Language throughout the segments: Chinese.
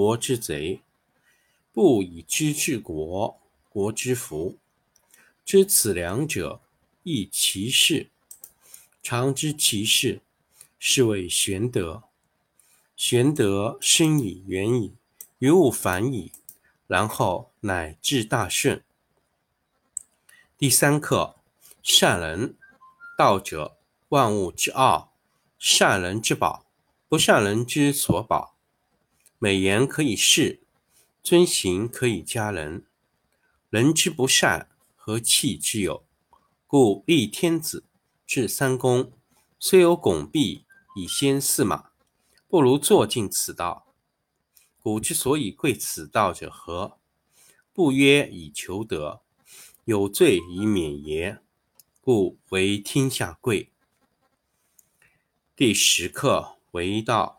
国之贼，不以知治国，国之福。知此两者，亦其事。常知其事，是谓玄德。玄德深矣，远矣，于物反矣，然后乃至大顺。第三课：善人。道者，万物之奥。善人之宝，不善人之所宝。美言可以世，尊行可以加人。人之不善，何气之有？故立天子，制三公，虽有拱璧以先驷马，不如坐尽此道。古之所以贵此道者何？不曰以求得，有罪以免也。故为天下贵。第十课为道。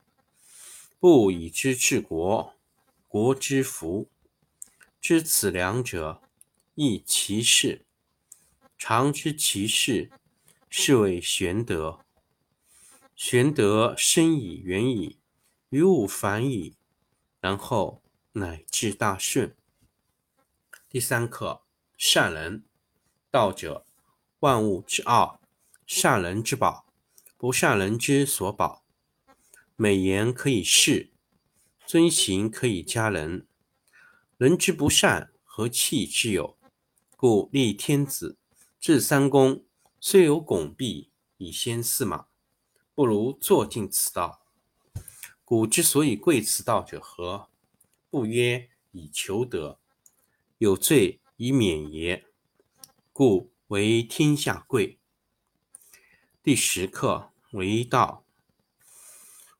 不以知治国，国之福。知此两者，亦其事。常知其事，是谓玄德。玄德深矣，远矣，于物反矣，然后乃至大顺。第三课：善人。道者，万物之奥。善人之宝，不善人之所宝。美言可以世，尊行可以加人。人之不善，何气之有？故立天子，制三公，虽有拱璧以先驷马，不如坐尽此道。古之所以贵此道者何？不曰以求得，有罪以免也。故为天下贵。第十课为道。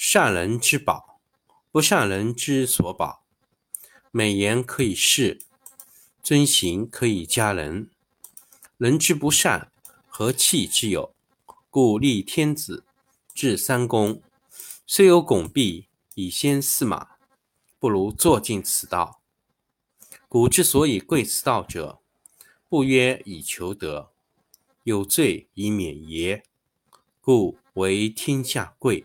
善人之宝，不善人之所宝。美言可以世，尊行可以加人。人之不善，何气之有？故立天子，制三公，虽有拱璧以先驷马，不如坐尽此道。古之所以贵此道者，不曰以求得，有罪以免耶？故为天下贵。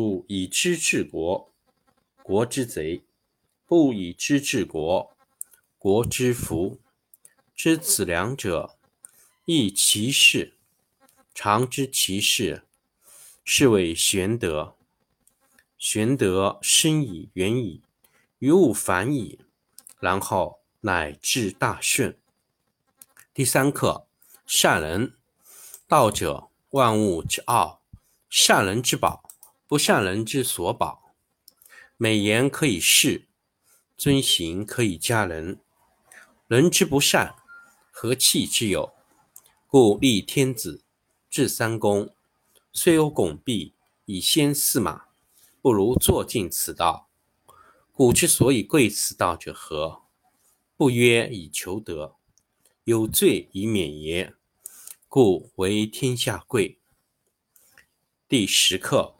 故以知治国，国之贼；不以知治国，国之福。知此两者，亦其事。常知其事，是谓玄德。玄德深矣，远矣，于物反矣，然后乃至大顺。第三课：善人。道者，万物之奥。善人之宝，不善人之所保。美言可以世，尊行可以加人。人之不善。何气之有？故立天子，制三公。虽有拱璧以先驷马，不如坐尽此道。古之所以贵此道者何？不曰以求得，有罪以免也？故为天下贵。第十课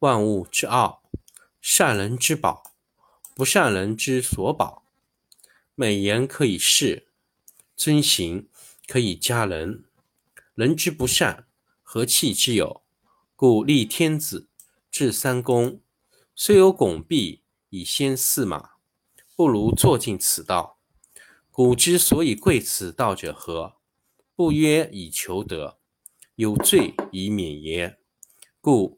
万物之奥。善人之宝，不善人之所宝。美言可以世，尊行。可以加人，人之不善，何气之有？故立天子，制三公。虽有拱璧以先驷马，不如坐尽此道。古之所以贵此道者何？不曰以求得，有罪以免耶？故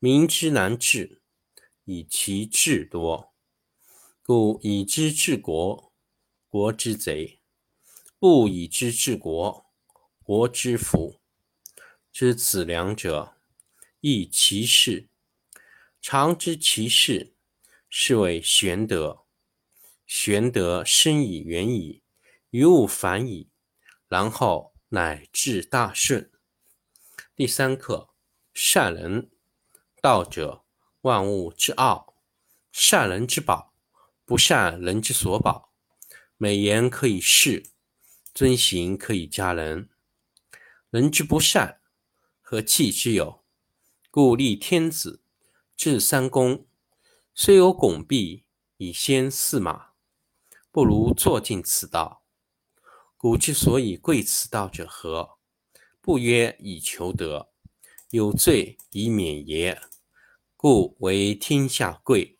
民之难治，以其智多。故以知治国，国之贼。不以知治国，国之福。知此两者，亦其事。常知其事，是谓玄德。玄德深以远矣，于物反矣，然后乃至大顺。第三课：善人。道者，万物之奥。善人之宝，不善人之所宝。美言可以世。尊行可以加人，人之不善，何气之有？故立天子，制三公，虽有拱璧以先驷马，不如坐尽此道。古之所以贵此道者何？不曰以求得，有罪以免也。故为天下贵。